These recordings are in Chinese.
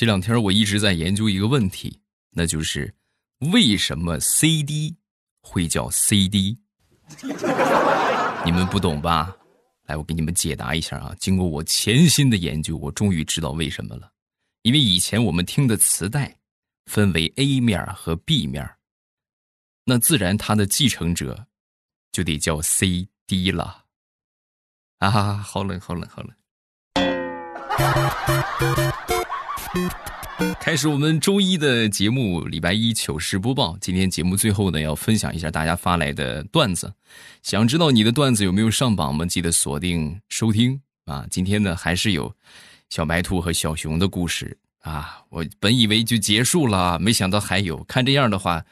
这两天我一直在研究一个问题，那就是为什么 CD 会叫 CD？你们不懂吧？来，我给你们解答一下啊！经过我潜心的研究，我终于知道为什么了。因为以前我们听的磁带分为 A 面和 B 面，那自然它的继承者就得叫 CD 了。啊，好冷，好冷，好冷！开始我们周一的节目，礼拜一糗事播报。今天节目最后呢，要分享一下大家发来的段子。想知道你的段子有没有上榜吗？记得锁定收听啊！今天呢，还是有小白兔和小熊的故事啊！我本以为就结束了，没想到还有。看这样的话，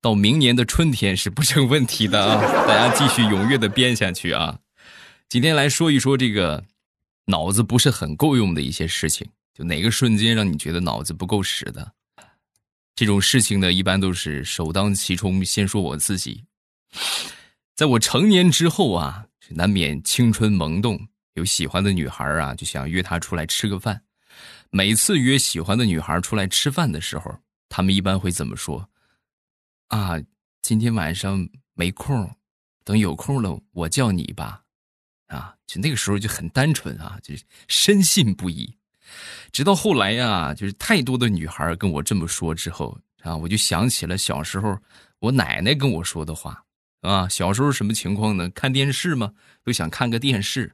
到明年的春天是不成问题的啊！大家继续踊跃的编下去啊！今天来说一说这个脑子不是很够用的一些事情。就哪个瞬间让你觉得脑子不够使的，这种事情呢，一般都是首当其冲。先说我自己，在我成年之后啊，难免青春萌动，有喜欢的女孩啊，就想约她出来吃个饭。每次约喜欢的女孩出来吃饭的时候，他们一般会怎么说？啊，今天晚上没空，等有空了我叫你吧。啊，就那个时候就很单纯啊，就深信不疑。直到后来呀，就是太多的女孩跟我这么说之后啊，我就想起了小时候我奶奶跟我说的话啊。小时候什么情况呢？看电视嘛，都想看个电视，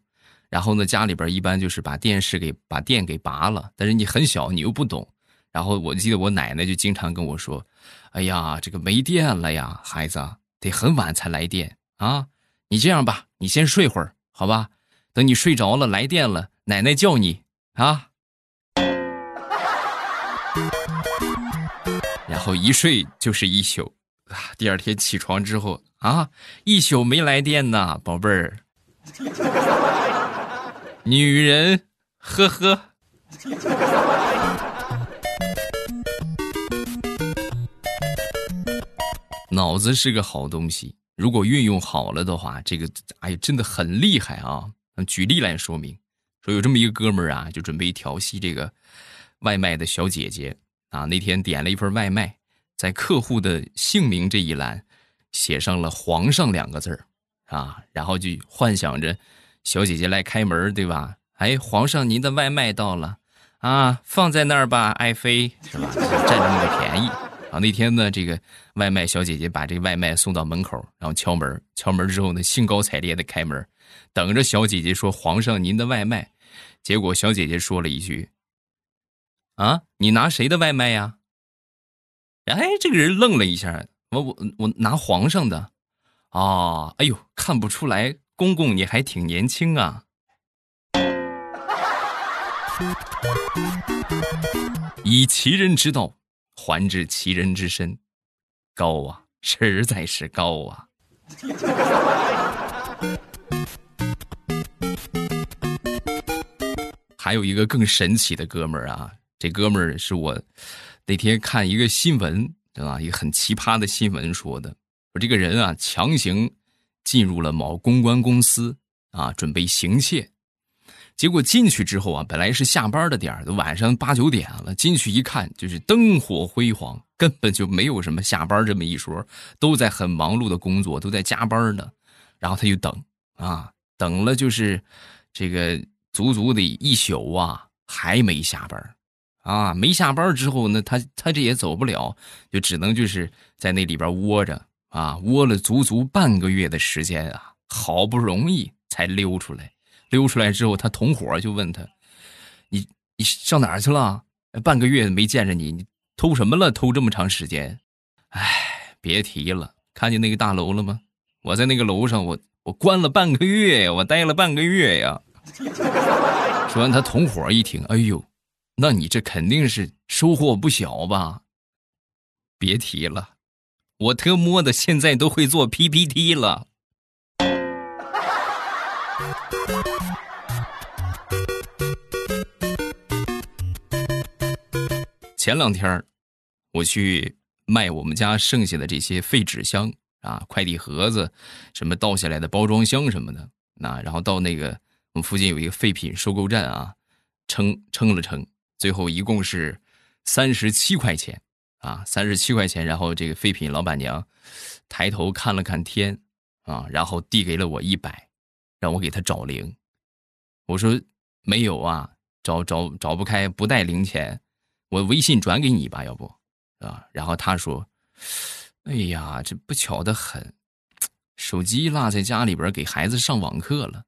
然后呢，家里边一般就是把电视给把电给拔了，但是你很小，你又不懂。然后我记得我奶奶就经常跟我说：“哎呀，这个没电了呀，孩子得很晚才来电啊。你这样吧，你先睡会儿，好吧？等你睡着了，来电了，奶奶叫你啊。”然后一睡就是一宿，啊！第二天起床之后啊，一宿没来电呐，宝贝儿。女人，呵呵。脑子是个好东西，如果运用好了的话，这个哎呀，真的很厉害啊！举例来说明，说有这么一个哥们儿啊，就准备调戏这个。外卖的小姐姐啊，那天点了一份外卖，在客户的姓名这一栏写上了“皇上”两个字儿啊，然后就幻想着小姐姐来开门，对吧？哎，皇上，您的外卖到了啊，放在那儿吧，爱妃是吧？占这么个便宜啊。那天呢，这个外卖小姐姐把这外卖送到门口，然后敲门，敲门之后呢，兴高采烈的开门，等着小姐姐说“皇上，您的外卖”，结果小姐姐说了一句。啊，你拿谁的外卖呀？哎，这个人愣了一下，我我我拿皇上的，啊，哎呦，看不出来，公公你还挺年轻啊。以其人之道还治其人之身，高啊，实在是高啊。还有一个更神奇的哥们儿啊。这哥们儿是我那天看一个新闻，对吧？一个很奇葩的新闻说的，说这个人啊强行进入了某公关公司啊，准备行窃。结果进去之后啊，本来是下班的点儿，都晚上八九点了。进去一看，就是灯火辉煌，根本就没有什么下班这么一说，都在很忙碌的工作，都在加班呢。然后他就等啊，等了就是这个足足的一宿啊，还没下班。啊，没下班之后呢，他他这也走不了，就只能就是在那里边窝着啊，窝了足足半个月的时间啊，好不容易才溜出来。溜出来之后，他同伙就问他：“你你上哪儿去了？半个月没见着你，你偷什么了？偷这么长时间？”哎，别提了，看见那个大楼了吗？我在那个楼上，我我关了半个月呀，我待了半个月呀。说完，他同伙一听，哎呦。那你这肯定是收获不小吧？别提了，我特么的现在都会做 PPT 了。前两天我去卖我们家剩下的这些废纸箱啊，快递盒子，什么倒下来的包装箱什么的，那然后到那个我们附近有一个废品收购站啊，称称了称。最后一共是三十七块钱啊，三十七块钱。然后这个废品老板娘抬头看了看天啊，然后递给了我一百，让我给他找零。我说没有啊，找找找不开，不带零钱，我微信转给你吧，要不啊？然后他说：“哎呀，这不巧的很，手机落在家里边，给孩子上网课了。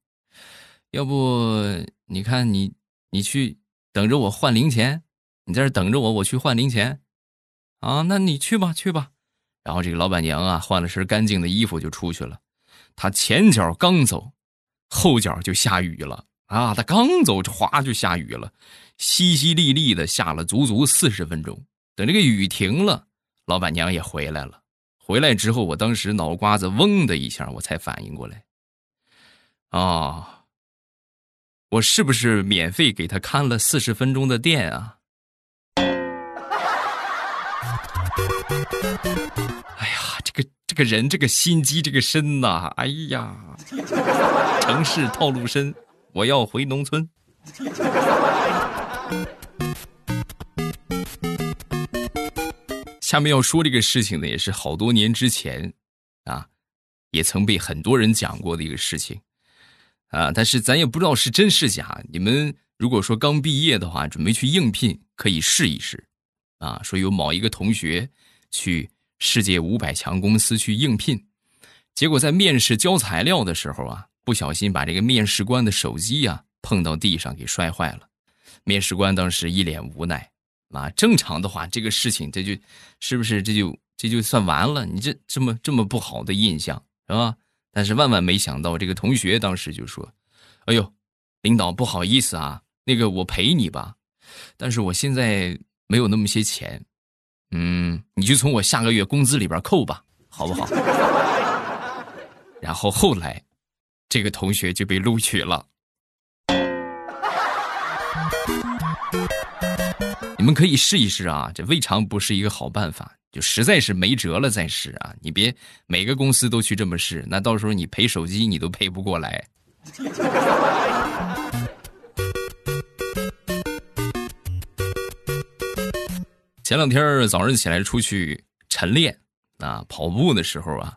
要不你看你你去等着我换零钱，你在这等着我，我去换零钱啊？那你去吧，去吧。然后这个老板娘啊，换了身干净的衣服就出去了。她前脚刚走，后脚就下雨了。”啊，她刚走，哗就下雨了，淅淅沥沥的下了足足四十分钟。等这个雨停了，老板娘也回来了。回来之后，我当时脑瓜子嗡的一下，我才反应过来，啊，我是不是免费给他看了四十分钟的店啊？哎呀，这个这个人，这个心机，这个深呐！哎呀，城市套路深。我要回农村。下面要说这个事情呢，也是好多年之前，啊，也曾被很多人讲过的一个事情，啊，但是咱也不知道是真是假。你们如果说刚毕业的话，准备去应聘，可以试一试，啊，说有某一个同学去世界五百强公司去应聘，结果在面试交材料的时候啊。不小心把这个面试官的手机呀碰到地上给摔坏了，面试官当时一脸无奈啊。正常的话，这个事情这就是不是这就这就算完了？你这这么这么不好的印象是吧？但是万万没想到，这个同学当时就说：“哎呦，领导不好意思啊，那个我赔你吧，但是我现在没有那么些钱，嗯，你就从我下个月工资里边扣吧，好不好？” 然后后来。这个同学就被录取了。你们可以试一试啊，这未尝不是一个好办法。就实在是没辙了再试啊，你别每个公司都去这么试，那到时候你赔手机你都赔不过来。前两天早上起来出去晨练啊，跑步的时候啊，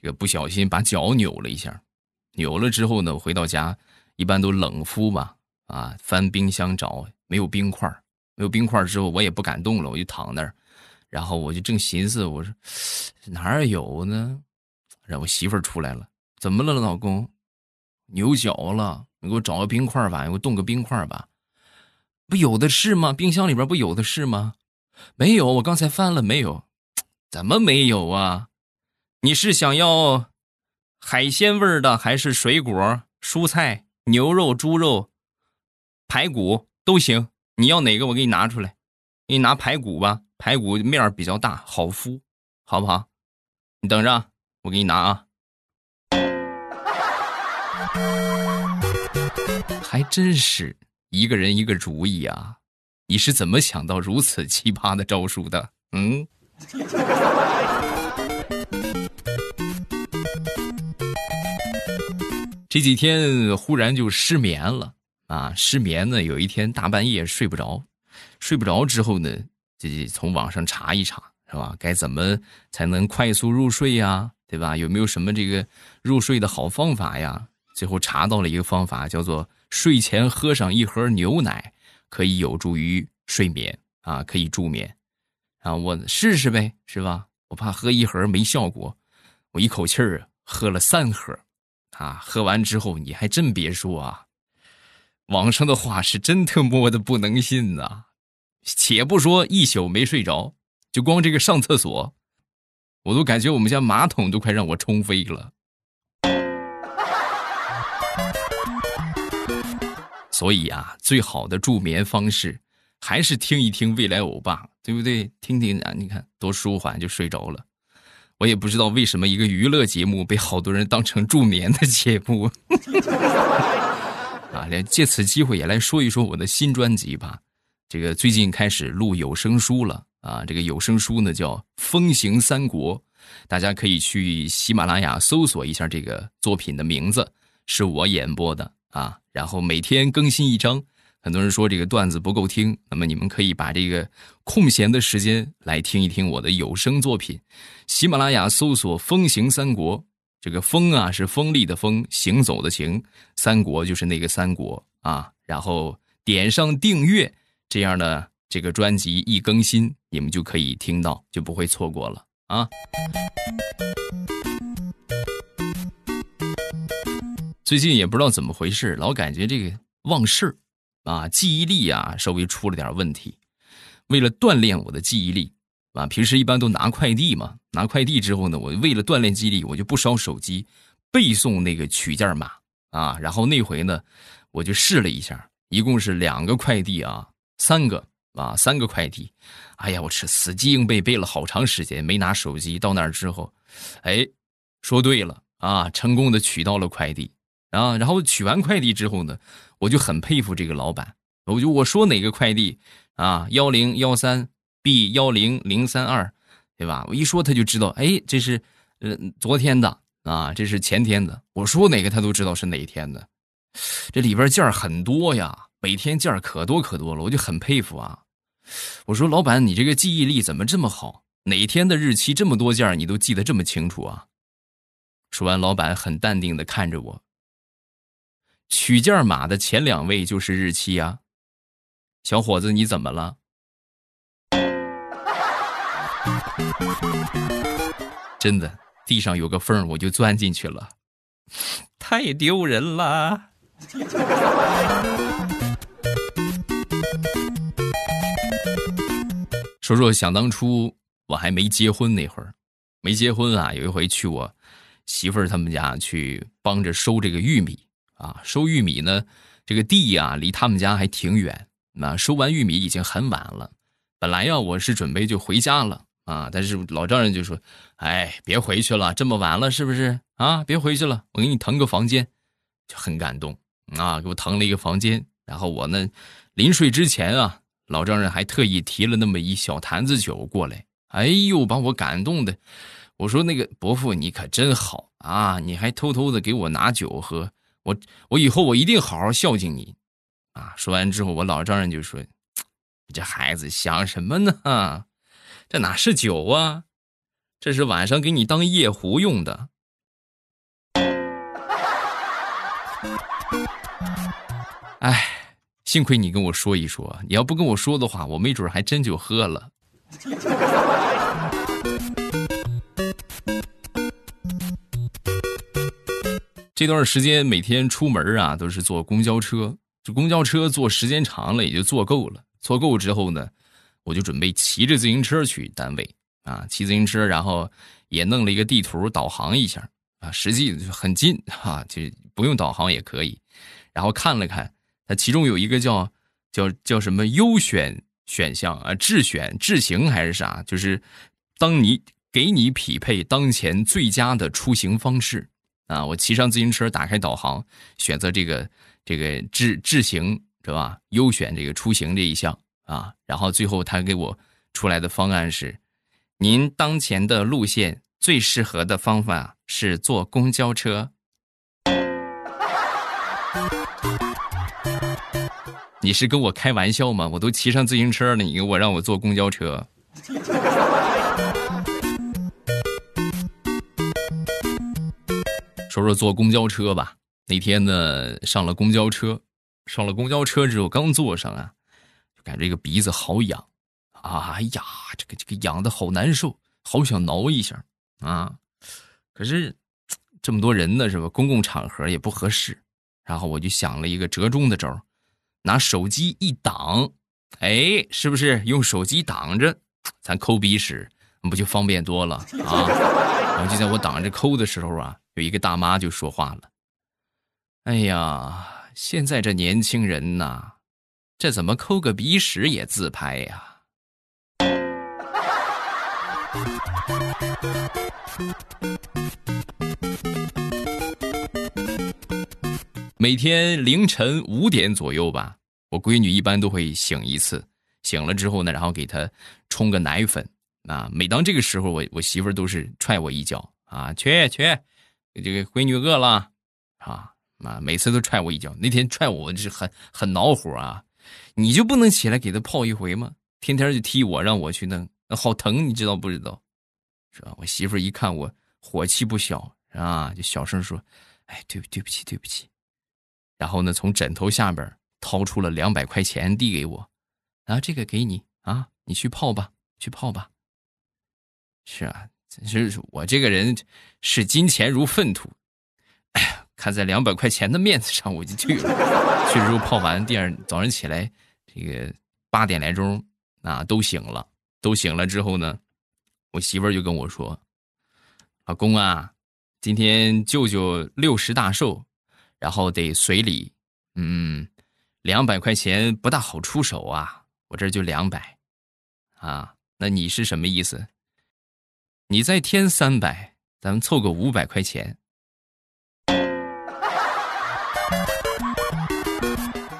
这个不小心把脚扭了一下。扭了之后呢，回到家一般都冷敷吧，啊，翻冰箱找没有冰块没有冰块之后我也不敢动了，我就躺那儿，然后我就正寻思，我说哪儿有呢？然后我媳妇儿出来了，怎么了，老公？牛角了，你给我找个冰块吧，你给我冻个冰块吧，不有的是吗？冰箱里边不有的是吗？没有，我刚才翻了没有，怎么没有啊？你是想要？海鲜味儿的还是水果、蔬菜、牛肉、猪肉、排骨都行，你要哪个我给你拿出来。给你拿排骨吧，排骨面比较大，好敷，好不好？你等着，我给你拿啊。还真是一个人一个主意啊！你是怎么想到如此奇葩的招数的？嗯。这几天忽然就失眠了啊！失眠呢，有一天大半夜睡不着，睡不着之后呢，就从网上查一查，是吧？该怎么才能快速入睡呀？对吧？有没有什么这个入睡的好方法呀？最后查到了一个方法，叫做睡前喝上一盒牛奶，可以有助于睡眠啊，可以助眠啊！我试试呗，是吧？我怕喝一盒没效果，我一口气儿喝了三盒。啊，喝完之后你还真别说啊，网上的话是真他妈的不能信呐！且不说一宿没睡着，就光这个上厕所，我都感觉我们家马桶都快让我冲飞了。所以啊，最好的助眠方式还是听一听未来欧巴，对不对？听听啊，你看多舒缓，就睡着了。我也不知道为什么一个娱乐节目被好多人当成助眠的节目，啊，连借此机会也来说一说我的新专辑吧。这个最近开始录有声书了啊，这个有声书呢叫《风行三国》，大家可以去喜马拉雅搜索一下这个作品的名字，是我演播的啊。然后每天更新一章，很多人说这个段子不够听，那么你们可以把这个空闲的时间来听一听我的有声作品。喜马拉雅搜索“风行三国”，这个“风”啊是锋利的“风”，行走的“行”，三国就是那个三国啊。然后点上订阅，这样呢，这个专辑一更新，你们就可以听到，就不会错过了啊。最近也不知道怎么回事，老感觉这个忘事。啊，记忆力啊，稍微出了点问题。为了锻炼我的记忆力，啊，平时一般都拿快递嘛。拿快递之后呢，我为了锻炼记忆力，我就不烧手机，背诵那个取件码啊。然后那回呢，我就试了一下，一共是两个快递啊，三个啊，三个快递。哎呀，我吃死记硬背，背了好长时间，没拿手机。到那儿之后，哎，说对了啊，成功的取到了快递。啊，然后取完快递之后呢，我就很佩服这个老板。我就我说哪个快递啊，幺零幺三 B 幺零零三二，对吧？我一说他就知道，哎，这是呃昨天的啊，这是前天的。我说哪个他都知道是哪一天的。这里边件儿很多呀，每天件儿可多可多了，我就很佩服啊。我说老板，你这个记忆力怎么这么好？哪天的日期这么多件儿你都记得这么清楚啊？说完，老板很淡定的看着我。取件码的前两位就是日期啊，小伙子，你怎么了？真的，地上有个缝儿，我就钻进去了，太丢人了。说说想当初我还没结婚那会儿，没结婚啊，有一回去我媳妇儿他们家去帮着收这个玉米。啊，收玉米呢，这个地呀离他们家还挺远。那收完玉米已经很晚了，本来呀我是准备就回家了啊，但是老丈人就说：“哎，别回去了，这么晚了是不是？啊，别回去了，我给你腾个房间。”就很感动啊，给我腾了一个房间。然后我呢，临睡之前啊，老丈人还特意提了那么一小坛子酒过来。哎呦，把我感动的。我说：“那个伯父，你可真好啊，你还偷偷的给我拿酒喝。”我我以后我一定好好孝敬你，啊！说完之后，我老丈人就说：“你这孩子想什么呢？这哪是酒啊？这是晚上给你当夜壶用的。”哎，幸亏你跟我说一说，你要不跟我说的话，我没准还真就喝了。这段时间每天出门啊，都是坐公交车。这公交车坐时间长了，也就坐够了。坐够之后呢，我就准备骑着自行车去单位啊。骑自行车，然后也弄了一个地图导航一下啊。实际很近哈，就不用导航也可以。然后看了看，它其中有一个叫叫叫什么优选选项啊，智选智行还是啥？就是当你给你匹配当前最佳的出行方式。啊！我骑上自行车，打开导航，选择这个这个智智行是吧？优选这个出行这一项啊，然后最后他给我出来的方案是：您当前的路线最适合的方法是坐公交车。你是跟我开玩笑吗？我都骑上自行车了，你给我让我坐公交车。说说坐公交车吧。那天呢，上了公交车，上了公交车之后，刚坐上啊，就感觉这个鼻子好痒，哎呀，这个这个痒的好难受，好想挠一下啊。可是这么多人呢，是吧？公共场合也不合适。然后我就想了一个折中的招儿拿手机一挡，哎，是不是用手机挡着，咱抠鼻屎不就方便多了啊？然后就在我挡着抠的时候啊。有一个大妈就说话了：“哎呀，现在这年轻人呐，这怎么抠个鼻屎也自拍呀？”每天凌晨五点左右吧，我闺女一般都会醒一次。醒了之后呢，然后给她冲个奶粉。啊，每当这个时候，我我媳妇儿都是踹我一脚啊，去去。这个闺女饿了，啊啊！每次都踹我一脚。那天踹我，我是很很恼火啊！你就不能起来给她泡一回吗？天天就踢我，让我去弄，好疼，你知道不知道？是吧？我媳妇一看我火气不小啊，就小声说：“哎，对对不起，对不起。”然后呢，从枕头下边掏出了两百块钱递给我，啊，这个给你啊，你去泡吧，去泡吧。是啊，真是我这个人视金钱如粪土。看在两百块钱的面子上，我就去了。去之后泡完，第二早上起来，这个八点来钟啊，都醒了，都醒了之后呢，我媳妇儿就跟我说：“老公啊，今天舅舅六十大寿。”然后得随礼，嗯，两百块钱不大好出手啊，我这就两百，啊，那你是什么意思？你再添三百，咱们凑个五百块钱，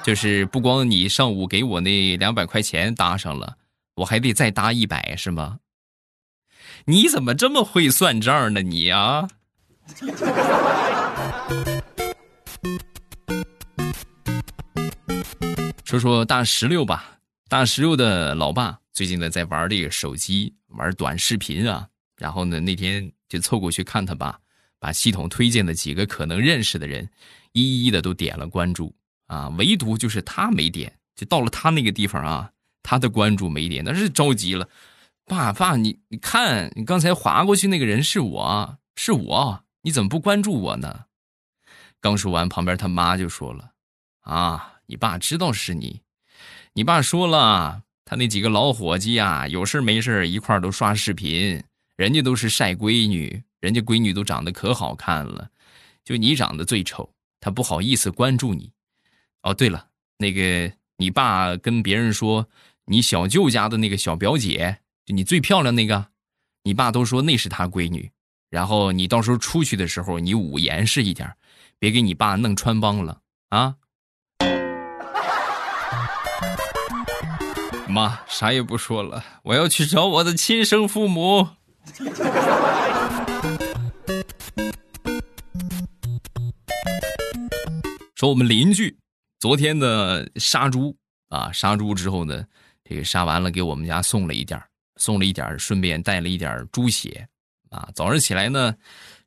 就是不光你上午给我那两百块钱搭上了，我还得再搭一百，是吗？你怎么这么会算账呢？你啊！说说大石榴吧，大石榴的老爸最近呢在玩这个手机，玩短视频啊。然后呢那天就凑过去看他爸，把系统推荐的几个可能认识的人，一一的都点了关注啊，唯独就是他没点。就到了他那个地方啊，他的关注没点，那是着急了。爸爸，你你看，你刚才划过去那个人是我，是我，你怎么不关注我呢？刚说完，旁边他妈就说了，啊。你爸知道是你，你爸说了，他那几个老伙计呀，有事没事一块都刷视频，人家都是晒闺女，人家闺女都长得可好看了，就你长得最丑，他不好意思关注你。哦，对了，那个你爸跟别人说，你小舅家的那个小表姐，就你最漂亮那个，你爸都说那是他闺女。然后你到时候出去的时候，你捂严实一点，别给你爸弄穿帮了啊。妈，啥也不说了，我要去找我的亲生父母。说我们邻居昨天的杀猪啊，杀猪之后呢，这个杀完了给我们家送了一点送了一点顺便带了一点猪血啊。早上起来呢，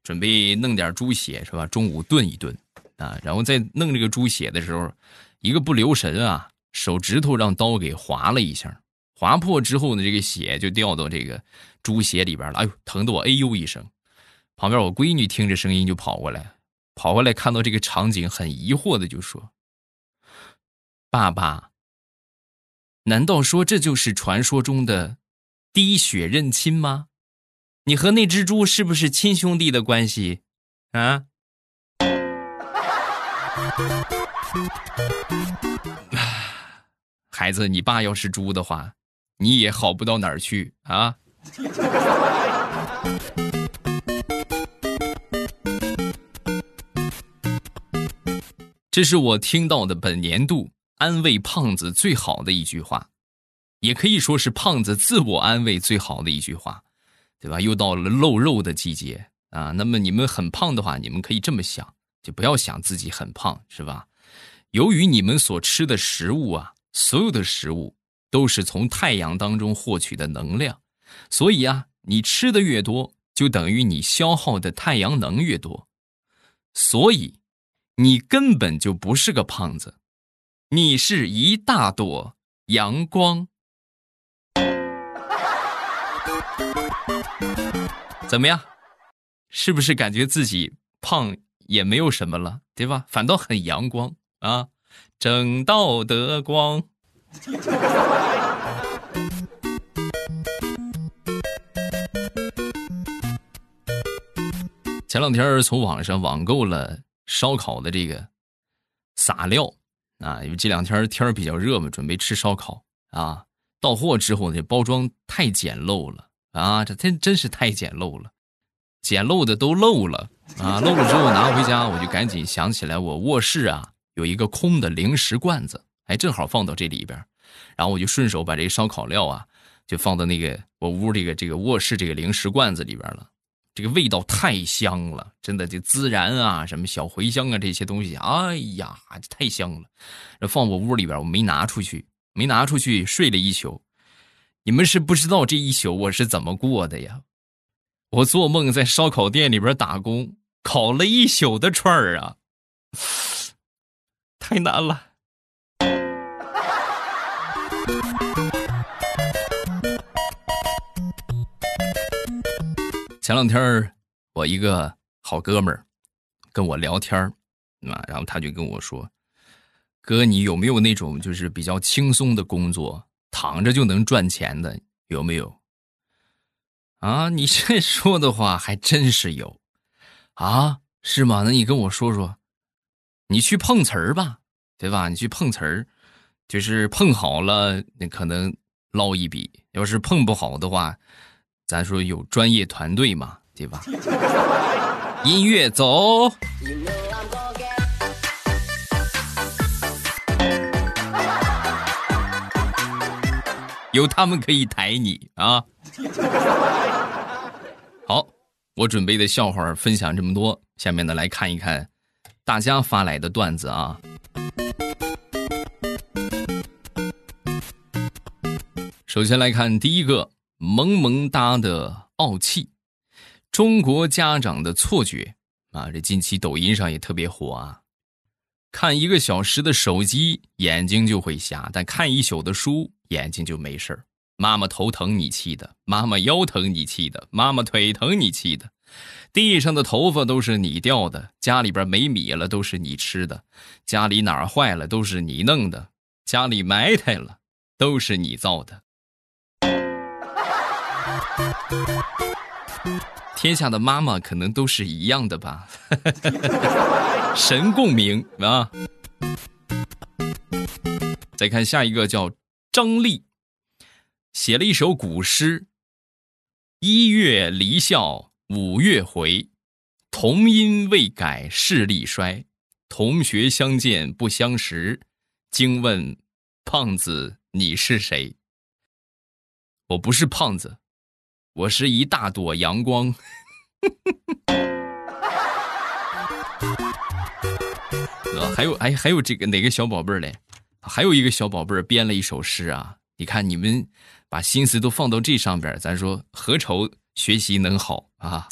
准备弄点猪血是吧？中午炖一炖啊，然后再弄这个猪血的时候，一个不留神啊。手指头让刀给划了一下，划破之后呢，这个血就掉到这个猪血里边了。哎呦，疼得我哎呦一声。旁边我闺女听着声音就跑过来，跑过来看到这个场景，很疑惑的就说：“爸爸，难道说这就是传说中的滴血认亲吗？你和那只猪是不是亲兄弟的关系啊？” 孩子，你爸要是猪的话，你也好不到哪儿去啊！这是我听到的本年度安慰胖子最好的一句话，也可以说是胖子自我安慰最好的一句话，对吧？又到了露肉的季节啊！那么你们很胖的话，你们可以这么想，就不要想自己很胖，是吧？由于你们所吃的食物啊。所有的食物都是从太阳当中获取的能量，所以啊，你吃的越多，就等于你消耗的太阳能越多，所以你根本就不是个胖子，你是一大朵阳光。怎么样？是不是感觉自己胖也没有什么了，对吧？反倒很阳光啊！正道德光。前两天从网上网购了烧烤的这个撒料啊，因为这两天天比较热嘛，准备吃烧烤啊。到货之后呢，包装太简陋了啊，这真真是太简陋了，简陋的都漏了啊！漏了之后拿回家，我就赶紧想起来我卧室啊。有一个空的零食罐子，哎，正好放到这里边，然后我就顺手把这烧烤料啊，就放到那个我屋这个这个卧室这个零食罐子里边了。这个味道太香了，真的，这孜然啊，什么小茴香啊，这些东西，哎呀，太香了。放我屋里边，我没拿出去没拿出去睡了一宿。你们是不知道这一宿我是怎么过的呀？我做梦在烧烤店里边打工，烤了一宿的串儿啊，太难了。前两天我一个好哥们儿跟我聊天啊，然后他就跟我说：“哥，你有没有那种就是比较轻松的工作，躺着就能赚钱的？有没有？”啊，你这说的话还真是有，啊，是吗？那你跟我说说，你去碰瓷儿吧，对吧？你去碰瓷儿，就是碰好了，那可能捞一笔；要是碰不好的话，咱说有专业团队嘛，对吧？音乐走，有他们可以抬你啊。好，我准备的笑话分享这么多，下面呢来看一看大家发来的段子啊。首先来看第一个，萌萌哒的傲气，中国家长的错觉啊，这近期抖音上也特别火啊。看一个小时的手机眼睛就会瞎，但看一宿的书眼睛就没事。妈妈头疼你气的，妈妈腰疼你气的，妈妈腿疼你气的，地上的头发都是你掉的，家里边没米了都是你吃的，家里哪儿坏了都是你弄的，家里埋汰了都是你造的。天下的妈妈可能都是一样的吧？神共鸣啊！再看下一个叫张丽。写了一首古诗：“一月离校五月回，同音未改势力衰。同学相见不相识，惊问胖子你是谁？”我不是胖子，我是一大朵阳光。啊，还有哎，还有这个哪个小宝贝儿嘞？还有一个小宝贝儿编了一首诗啊！你看你们。把心思都放到这上边，咱说何愁学习能好啊？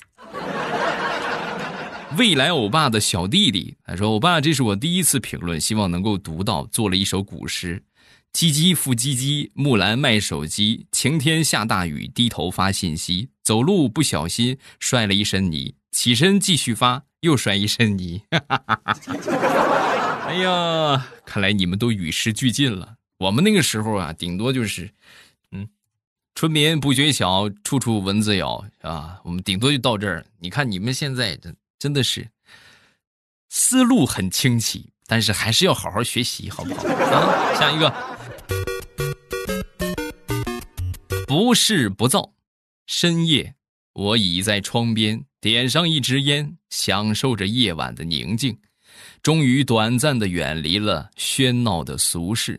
未来欧巴的小弟弟他说：“欧巴，这是我第一次评论，希望能够读到。做了一首古诗：唧唧复唧唧，木兰卖手机。晴天下大雨，低头发信息。走路不小心摔了一身泥，起身继续发，又摔一身泥。哎呀，看来你们都与时俱进了。我们那个时候啊，顶多就是。”嗯春眠不觉晓，处处蚊子咬，啊，我们顶多就到这儿。你看你们现在真真的是思路很清晰，但是还是要好好学习，好不好？啊，下一个，不是不造。深夜，我倚在窗边，点上一支烟，享受着夜晚的宁静。终于短暂的远离了喧闹的俗世，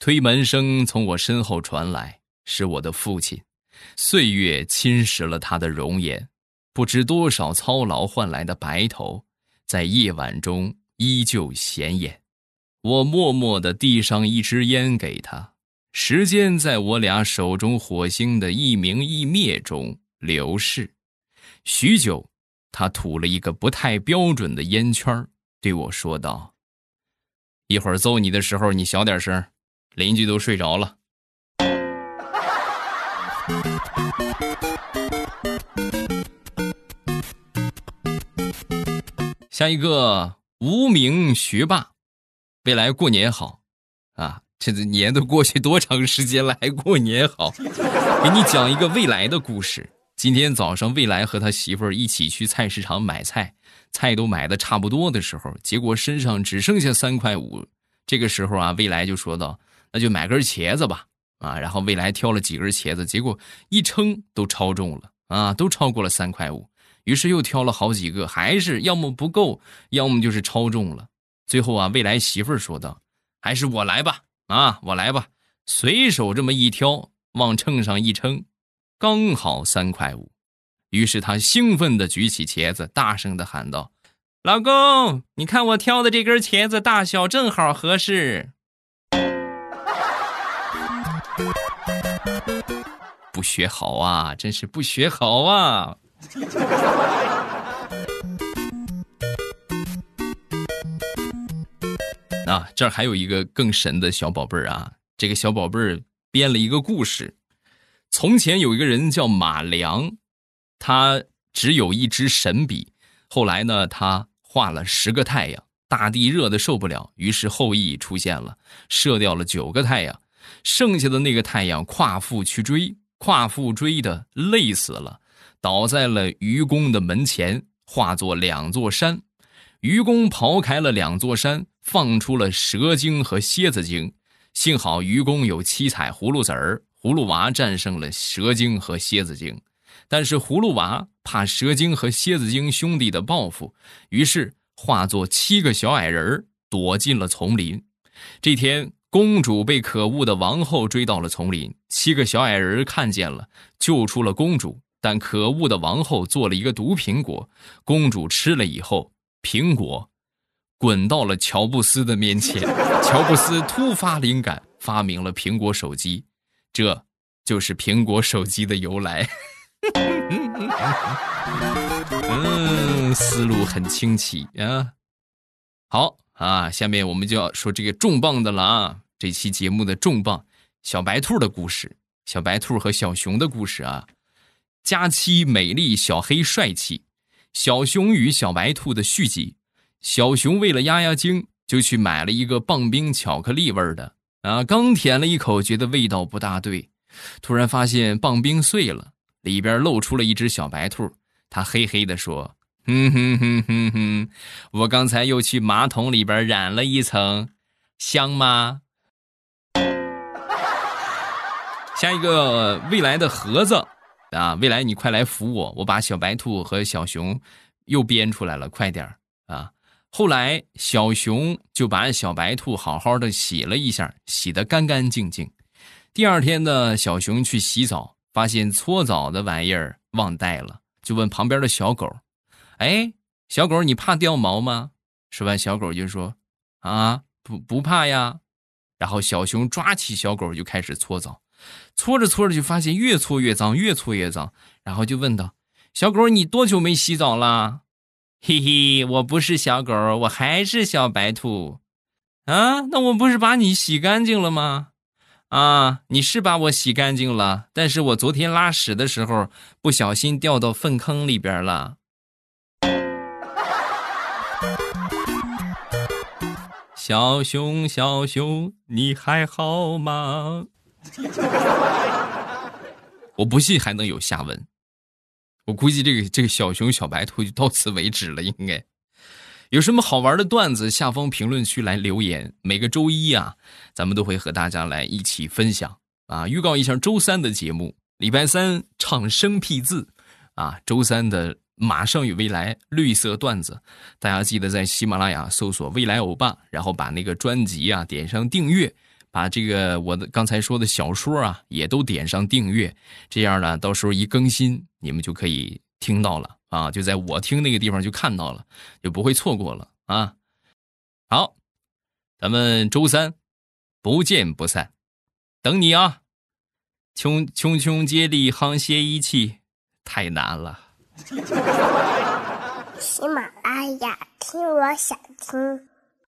推门声从我身后传来。是我的父亲，岁月侵蚀了他的容颜，不知多少操劳换来的白头，在夜晚中依旧显眼。我默默地递上一支烟给他，时间在我俩手中火星的一明一灭中流逝。许久，他吐了一个不太标准的烟圈，对我说道：“一会儿揍你的时候，你小点声，邻居都睡着了。”下一个无名学霸，未来过年好！这年都过去多长时间了，还过年好？给你讲一个未来的故事。今天早上，未来和他媳妇儿一起去菜市场买菜，菜都买的差不多的时候，结果身上只剩下三块五。这个时候啊，未来就说道：“那就买根茄子吧。”啊，然后未来挑了几根茄子，结果一称都超重了啊，都超过了三块五。于是又挑了好几个，还是要么不够，要么就是超重了。最后啊，未来媳妇儿说道：“还是我来吧，啊，我来吧。”随手这么一挑，往秤上一称，刚好三块五。于是他兴奋地举起茄子，大声地喊道：“老公，你看我挑的这根茄子大小正好合适。”不学好啊，真是不学好啊！啊，这儿还有一个更神的小宝贝儿啊！这个小宝贝儿编了一个故事。从前有一个人叫马良，他只有一支神笔。后来呢，他画了十个太阳，大地热的受不了，于是后羿出现了，射掉了九个太阳，剩下的那个太阳夸父去追，夸父追的累死了，倒在了愚公的门前，化作两座山。愚公刨开了两座山，放出了蛇精和蝎子精。幸好愚公有七彩葫芦籽儿，葫芦娃战胜了蛇精和蝎子精。但是葫芦娃怕蛇精和蝎子精兄弟的报复，于是化作七个小矮人躲进了丛林。这天，公主被可恶的王后追到了丛林，七个小矮人看见了，救出了公主。但可恶的王后做了一个毒苹果，公主吃了以后，苹果滚到了乔布斯的面前。乔布斯突发灵感，发明了苹果手机，这就是苹果手机的由来。嗯，思路很清奇啊。好啊，下面我们就要说这个重磅的了啊！这期节目的重磅，小白兔的故事，小白兔和小熊的故事啊。佳期美丽，小黑帅气，小熊与小白兔的续集。小熊为了压压惊，就去买了一个棒冰巧克力味的啊。刚舔了一口，觉得味道不大对，突然发现棒冰碎了。里边露出了一只小白兔，他嘿嘿地说：“哼哼哼哼哼，我刚才又去马桶里边染了一层，香吗？”下一个未来的盒子啊，未来你快来扶我，我把小白兔和小熊又编出来了，快点啊！后来小熊就把小白兔好好的洗了一下，洗得干干净净。第二天呢，小熊去洗澡。发现搓澡的玩意儿忘带了，就问旁边的小狗：“哎，小狗，你怕掉毛吗？”说完，小狗就说：“啊，不不怕呀。”然后小熊抓起小狗就开始搓澡，搓着搓着就发现越搓越脏，越搓越脏。然后就问道：“小狗，你多久没洗澡了？”“嘿嘿，我不是小狗，我还是小白兔。”“啊，那我不是把你洗干净了吗？”啊，你是把我洗干净了，但是我昨天拉屎的时候不小心掉到粪坑里边了。小熊，小熊，你还好吗？我不信还能有下文，我估计这个这个小熊小白兔就到此为止了，应该。有什么好玩的段子？下方评论区来留言。每个周一啊，咱们都会和大家来一起分享啊。预告一下周三的节目，礼拜三唱生僻字啊。周三的马上与未来绿色段子，大家记得在喜马拉雅搜索“未来欧巴”，然后把那个专辑啊点上订阅，把这个我的刚才说的小说啊也都点上订阅，这样呢，到时候一更新，你们就可以听到了。啊，就在我听那个地方就看到了，就不会错过了啊！好，咱们周三不见不散，等你啊！穷穷穷接力沆瀣一气，太难了。喜马拉雅听，我想听。